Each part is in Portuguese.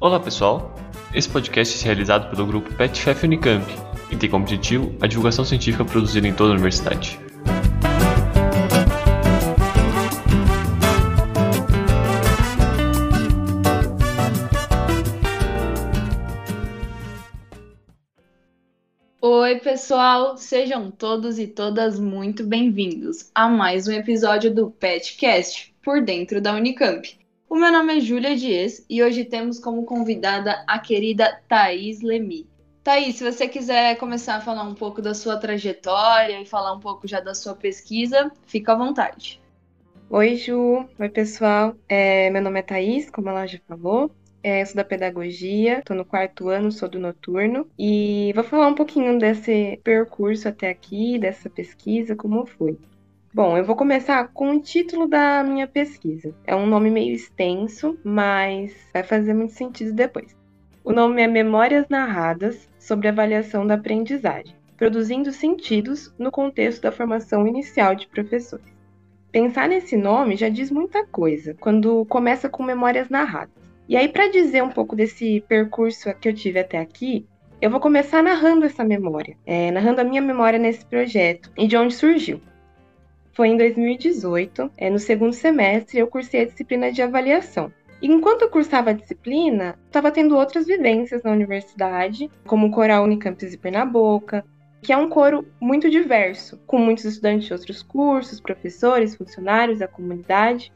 Olá pessoal, esse podcast é realizado pelo grupo PetChef Unicamp e tem como objetivo a divulgação científica produzida em toda a universidade. Oi, pessoal! Sejam todos e todas muito bem-vindos a mais um episódio do PetCast por dentro da Unicamp. O meu nome é Júlia Dias e hoje temos como convidada a querida Thaís Lemi. Thaís, se você quiser começar a falar um pouco da sua trajetória e falar um pouco já da sua pesquisa, fica à vontade. Oi, Ju. Oi, pessoal. É, meu nome é Thaís, como ela já falou. É, sou da pedagogia, estou no quarto ano, sou do noturno, e vou falar um pouquinho desse percurso até aqui, dessa pesquisa, como foi. Bom, eu vou começar com o título da minha pesquisa. É um nome meio extenso, mas vai fazer muito sentido depois. O nome é Memórias Narradas sobre Avaliação da Aprendizagem, produzindo sentidos no contexto da formação inicial de professores. Pensar nesse nome já diz muita coisa quando começa com memórias narradas. E aí, para dizer um pouco desse percurso que eu tive até aqui, eu vou começar narrando essa memória, é, narrando a minha memória nesse projeto e de onde surgiu. Foi em 2018, é, no segundo semestre, eu cursei a disciplina de avaliação. E enquanto eu cursava a disciplina, estava tendo outras vivências na universidade, como o Coral Unicampus e Pernambuco, que é um coro muito diverso, com muitos estudantes de outros cursos, professores, funcionários da comunidade.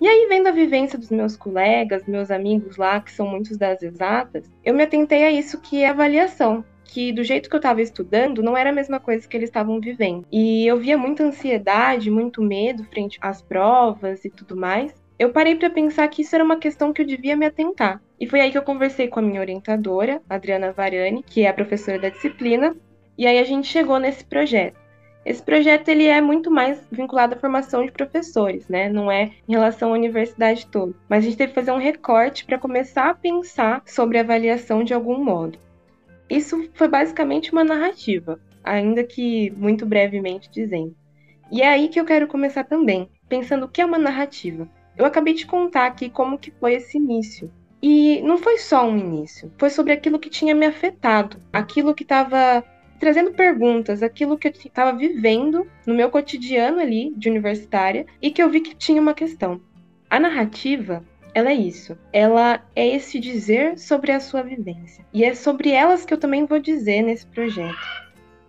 E aí, vendo a vivência dos meus colegas, meus amigos lá, que são muitos das exatas, eu me atentei a isso que é avaliação, que do jeito que eu estava estudando não era a mesma coisa que eles estavam vivendo. E eu via muita ansiedade, muito medo frente às provas e tudo mais. Eu parei para pensar que isso era uma questão que eu devia me atentar. E foi aí que eu conversei com a minha orientadora, Adriana Varani, que é a professora da disciplina, e aí a gente chegou nesse projeto. Esse projeto ele é muito mais vinculado à formação de professores, né? Não é em relação à universidade toda. Mas a gente teve que fazer um recorte para começar a pensar sobre avaliação de algum modo. Isso foi basicamente uma narrativa, ainda que muito brevemente dizendo. E é aí que eu quero começar também, pensando o que é uma narrativa. Eu acabei de contar aqui como que foi esse início. E não foi só um início, foi sobre aquilo que tinha me afetado, aquilo que estava trazendo perguntas, aquilo que eu estava vivendo no meu cotidiano ali de universitária e que eu vi que tinha uma questão. A narrativa, ela é isso. Ela é esse dizer sobre a sua vivência. E é sobre elas que eu também vou dizer nesse projeto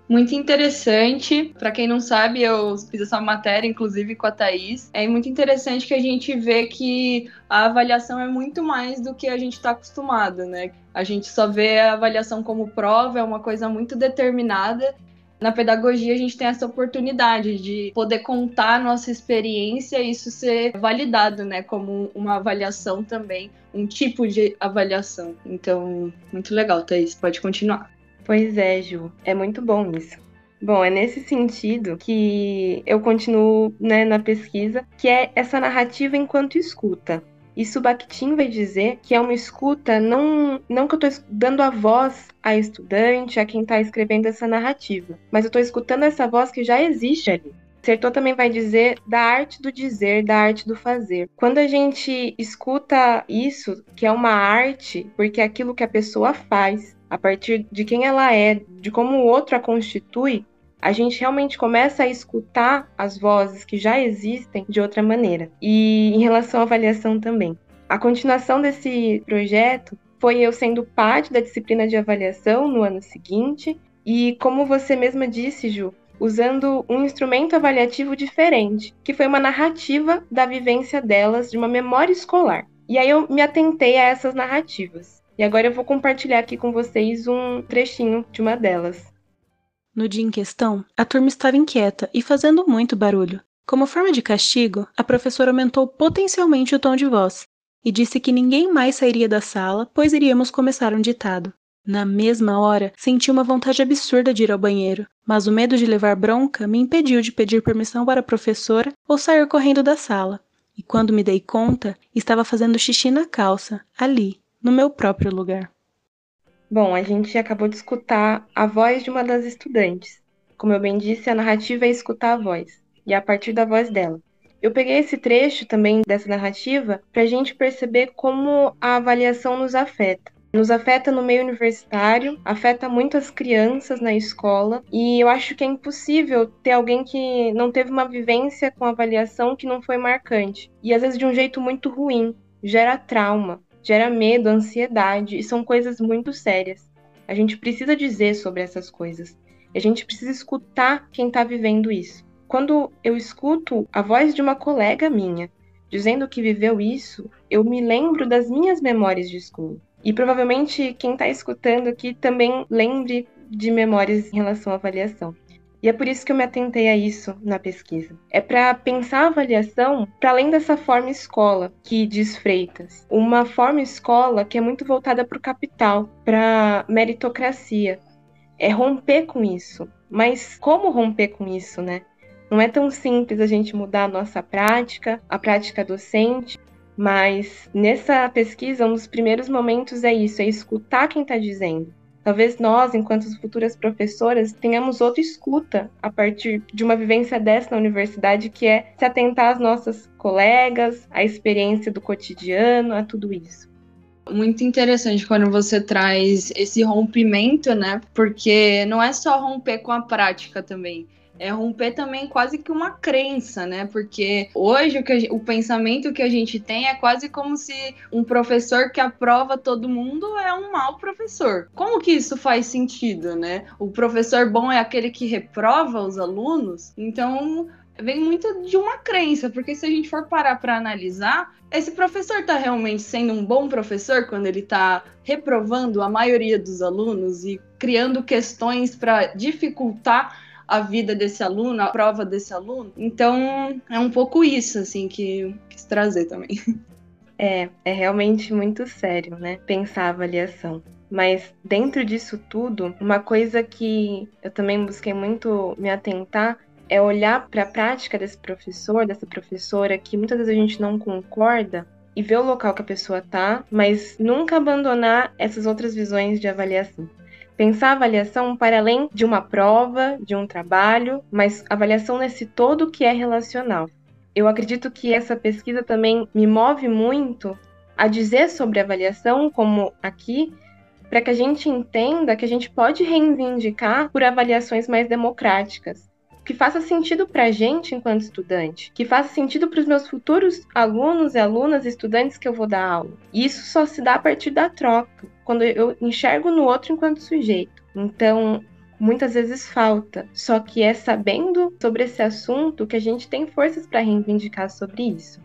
muito interessante. Para quem não sabe, eu fiz essa matéria, inclusive, com a Thaís. É muito interessante que a gente vê que a avaliação é muito mais do que a gente está acostumado, né? A gente só vê a avaliação como prova, é uma coisa muito determinada. Na pedagogia, a gente tem essa oportunidade de poder contar a nossa experiência e isso ser validado, né? Como uma avaliação também, um tipo de avaliação. Então, muito legal, Thaís. Pode continuar. Pois é, Ju, é muito bom isso. Bom, é nesse sentido que eu continuo né, na pesquisa, que é essa narrativa enquanto escuta. Isso Bakhtin vai dizer que é uma escuta, não, não que eu estou dando a voz à estudante, a quem está escrevendo essa narrativa, mas eu estou escutando essa voz que já existe ali. Sertor também vai dizer da arte do dizer, da arte do fazer. Quando a gente escuta isso, que é uma arte, porque é aquilo que a pessoa faz, a partir de quem ela é, de como o outro a constitui, a gente realmente começa a escutar as vozes que já existem de outra maneira. E em relação à avaliação também. A continuação desse projeto foi eu sendo parte da disciplina de avaliação no ano seguinte, e como você mesma disse, Ju, usando um instrumento avaliativo diferente, que foi uma narrativa da vivência delas de uma memória escolar. E aí eu me atentei a essas narrativas. E agora eu vou compartilhar aqui com vocês um trechinho de uma delas. No dia em questão, a turma estava inquieta e fazendo muito barulho. Como forma de castigo, a professora aumentou potencialmente o tom de voz e disse que ninguém mais sairia da sala, pois iríamos começar um ditado. Na mesma hora, senti uma vontade absurda de ir ao banheiro, mas o medo de levar bronca me impediu de pedir permissão para a professora ou sair correndo da sala. E quando me dei conta, estava fazendo xixi na calça, ali, no meu próprio lugar. Bom, a gente acabou de escutar a voz de uma das estudantes. Como eu bem disse, a narrativa é escutar a voz, e é a partir da voz dela. Eu peguei esse trecho também dessa narrativa para a gente perceber como a avaliação nos afeta. Nos afeta no meio universitário, afeta muito as crianças na escola, e eu acho que é impossível ter alguém que não teve uma vivência com avaliação que não foi marcante, e às vezes de um jeito muito ruim, gera trauma, gera medo, ansiedade, e são coisas muito sérias. A gente precisa dizer sobre essas coisas. A gente precisa escutar quem está vivendo isso. Quando eu escuto a voz de uma colega minha dizendo que viveu isso, eu me lembro das minhas memórias de escola. E provavelmente quem está escutando aqui também lembre de memórias em relação à avaliação. E é por isso que eu me atentei a isso na pesquisa. É para pensar a avaliação para além dessa forma escola que diz Freitas. Uma forma escola que é muito voltada para o capital, para meritocracia. É romper com isso. Mas como romper com isso, né? Não é tão simples a gente mudar a nossa prática, a prática docente, mas nessa pesquisa, um dos primeiros momentos é isso, é escutar quem está dizendo. Talvez nós, enquanto futuras professoras, tenhamos outra escuta a partir de uma vivência dessa na universidade, que é se atentar às nossas colegas, à experiência do cotidiano, a tudo isso. Muito interessante quando você traz esse rompimento, né? Porque não é só romper com a prática também é romper também quase que uma crença, né? Porque hoje o, que o pensamento que a gente tem é quase como se um professor que aprova todo mundo é um mau professor. Como que isso faz sentido, né? O professor bom é aquele que reprova os alunos? Então, vem muito de uma crença, porque se a gente for parar para analisar, esse professor está realmente sendo um bom professor quando ele está reprovando a maioria dos alunos e criando questões para dificultar a vida desse aluno, a prova desse aluno. Então, é um pouco isso, assim, que quis trazer também. É, é realmente muito sério, né? Pensar a avaliação. Mas dentro disso tudo, uma coisa que eu também busquei muito me atentar é olhar para a prática desse professor, dessa professora, que muitas vezes a gente não concorda, e ver o local que a pessoa tá, mas nunca abandonar essas outras visões de avaliação. Pensar a avaliação para além de uma prova, de um trabalho, mas avaliação nesse todo que é relacional. Eu acredito que essa pesquisa também me move muito a dizer sobre avaliação, como aqui, para que a gente entenda que a gente pode reivindicar por avaliações mais democráticas, que faça sentido para a gente enquanto estudante, que faça sentido para os meus futuros alunos e alunas, estudantes que eu vou dar aula. E isso só se dá a partir da troca, quando eu enxergo no outro enquanto sujeito. Então, muitas vezes falta. Só que é sabendo sobre esse assunto que a gente tem forças para reivindicar sobre isso.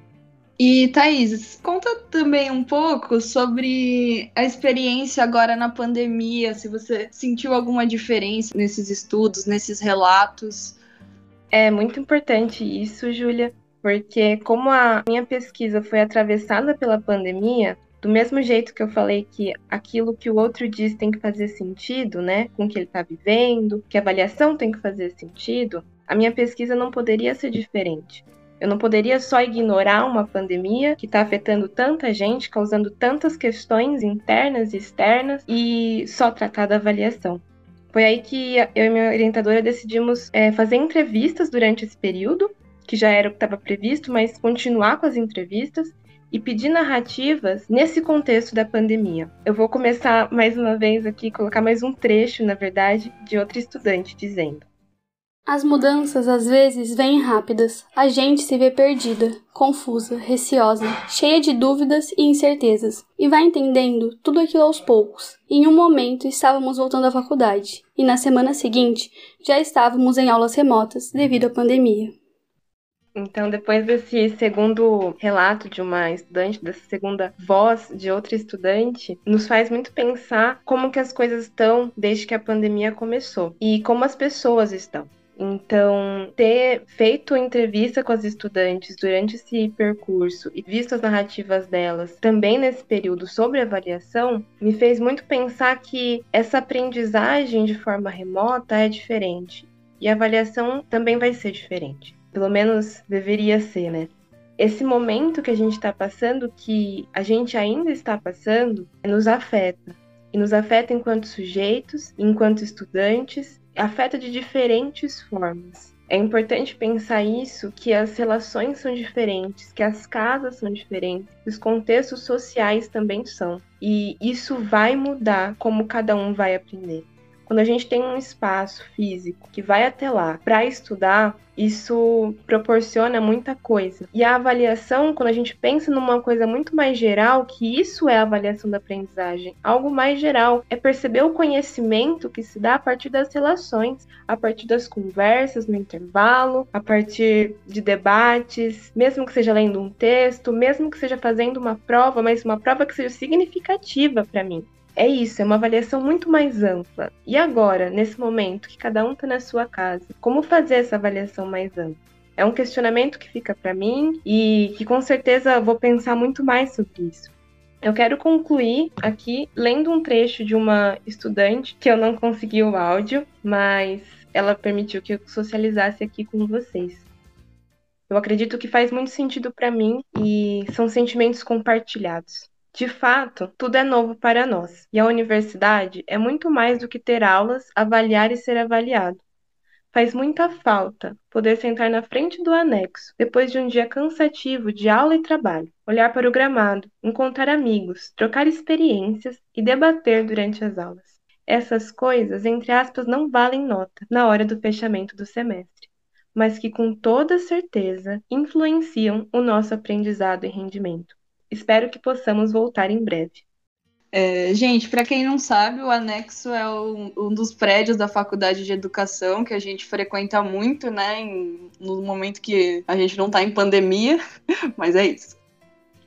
E Thaís, conta também um pouco sobre a experiência agora na pandemia, se você sentiu alguma diferença nesses estudos, nesses relatos. É muito importante isso, Júlia, porque como a minha pesquisa foi atravessada pela pandemia, do mesmo jeito que eu falei que aquilo que o outro diz tem que fazer sentido, né, com o que ele está vivendo, que a avaliação tem que fazer sentido, a minha pesquisa não poderia ser diferente. Eu não poderia só ignorar uma pandemia que está afetando tanta gente, causando tantas questões internas e externas, e só tratar da avaliação. Foi aí que eu e minha orientadora decidimos é, fazer entrevistas durante esse período, que já era o que estava previsto, mas continuar com as entrevistas e pedir narrativas nesse contexto da pandemia. Eu vou começar mais uma vez aqui, colocar mais um trecho, na verdade, de outra estudante dizendo. As mudanças às vezes vêm rápidas. A gente se vê perdida, confusa, receosa, cheia de dúvidas e incertezas, e vai entendendo tudo aquilo aos poucos. Em um momento estávamos voltando à faculdade, e na semana seguinte já estávamos em aulas remotas devido à pandemia. Então, depois desse segundo relato de uma estudante, dessa segunda voz de outra estudante, nos faz muito pensar como que as coisas estão desde que a pandemia começou e como as pessoas estão. Então, ter feito entrevista com as estudantes durante esse percurso e visto as narrativas delas também nesse período sobre avaliação, me fez muito pensar que essa aprendizagem de forma remota é diferente e a avaliação também vai ser diferente. Pelo menos deveria ser, né? Esse momento que a gente está passando, que a gente ainda está passando, nos afeta. E nos afeta enquanto sujeitos, enquanto estudantes afeta de diferentes formas. É importante pensar isso, que as relações são diferentes, que as casas são diferentes, os contextos sociais também são. E isso vai mudar como cada um vai aprender. Quando a gente tem um espaço físico que vai até lá para estudar, isso proporciona muita coisa. E a avaliação, quando a gente pensa numa coisa muito mais geral, que isso é a avaliação da aprendizagem, algo mais geral, é perceber o conhecimento que se dá a partir das relações, a partir das conversas no intervalo, a partir de debates, mesmo que seja lendo um texto, mesmo que seja fazendo uma prova, mas uma prova que seja significativa para mim. É isso, é uma avaliação muito mais ampla. E agora, nesse momento que cada um está na sua casa, como fazer essa avaliação mais ampla? É um questionamento que fica para mim e que com certeza vou pensar muito mais sobre isso. Eu quero concluir aqui lendo um trecho de uma estudante que eu não consegui o áudio, mas ela permitiu que eu socializasse aqui com vocês. Eu acredito que faz muito sentido para mim e são sentimentos compartilhados. De fato, tudo é novo para nós, e a universidade é muito mais do que ter aulas, avaliar e ser avaliado. Faz muita falta poder sentar na frente do anexo, depois de um dia cansativo de aula e trabalho, olhar para o gramado, encontrar amigos, trocar experiências e debater durante as aulas. Essas coisas, entre aspas, não valem nota na hora do fechamento do semestre, mas que com toda certeza influenciam o nosso aprendizado e rendimento. Espero que possamos voltar em breve. É, gente, para quem não sabe, o anexo é um, um, dos prédios da Faculdade de Educação que a gente frequenta muito, né? Em, no momento que a gente não está em pandemia, mas é isso.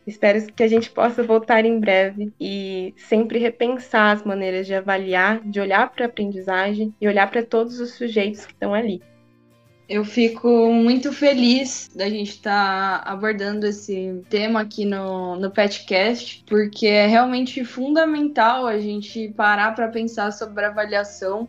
Espero que a gente possa voltar em breve e sempre repensar as maneiras de avaliar, de olhar para a aprendizagem e olhar para todos os sujeitos que estão ali. Eu fico muito feliz da gente estar tá abordando esse tema aqui no, no Petcast, porque é realmente fundamental a gente parar para pensar sobre avaliação.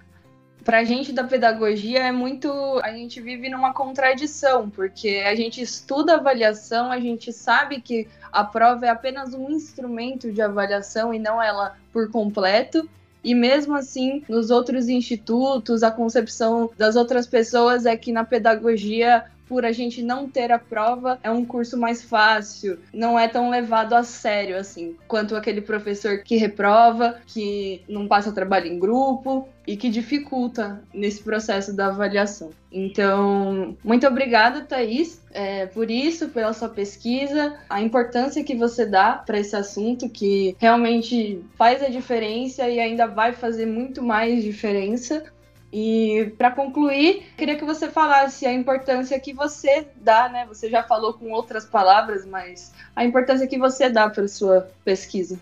Para a gente da pedagogia é muito. A gente vive numa contradição, porque a gente estuda avaliação, a gente sabe que a prova é apenas um instrumento de avaliação e não ela por completo. E mesmo assim, nos outros institutos, a concepção das outras pessoas é que na pedagogia por a gente não ter a prova, é um curso mais fácil, não é tão levado a sério assim, quanto aquele professor que reprova, que não passa trabalho em grupo e que dificulta nesse processo da avaliação. Então, muito obrigada, Thaís, é, por isso, pela sua pesquisa, a importância que você dá para esse assunto que realmente faz a diferença e ainda vai fazer muito mais diferença e para concluir, queria que você falasse a importância que você dá, né? Você já falou com outras palavras, mas a importância que você dá para sua pesquisa.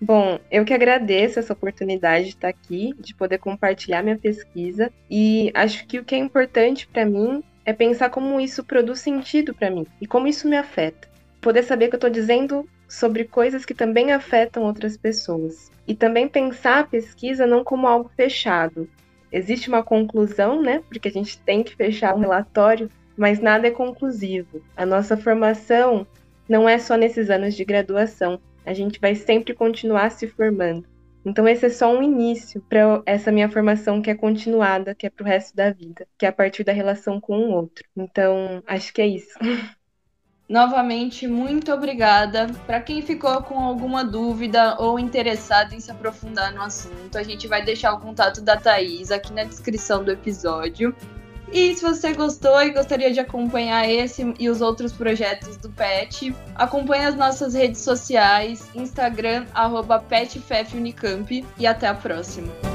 Bom, eu que agradeço essa oportunidade de estar aqui, de poder compartilhar minha pesquisa e acho que o que é importante para mim é pensar como isso produz sentido para mim e como isso me afeta. Poder saber que eu estou dizendo sobre coisas que também afetam outras pessoas. E também pensar a pesquisa não como algo fechado, existe uma conclusão, né? Porque a gente tem que fechar um relatório, mas nada é conclusivo. A nossa formação não é só nesses anos de graduação. A gente vai sempre continuar se formando. Então esse é só um início para essa minha formação que é continuada, que é para o resto da vida, que é a partir da relação com o outro. Então, acho que é isso. Novamente, muito obrigada. Para quem ficou com alguma dúvida ou interessado em se aprofundar no assunto, a gente vai deixar o contato da Thaís aqui na descrição do episódio. E se você gostou e gostaria de acompanhar esse e os outros projetos do PET, acompanhe as nossas redes sociais, Instagram, arroba PetFefUnicamp e até a próxima.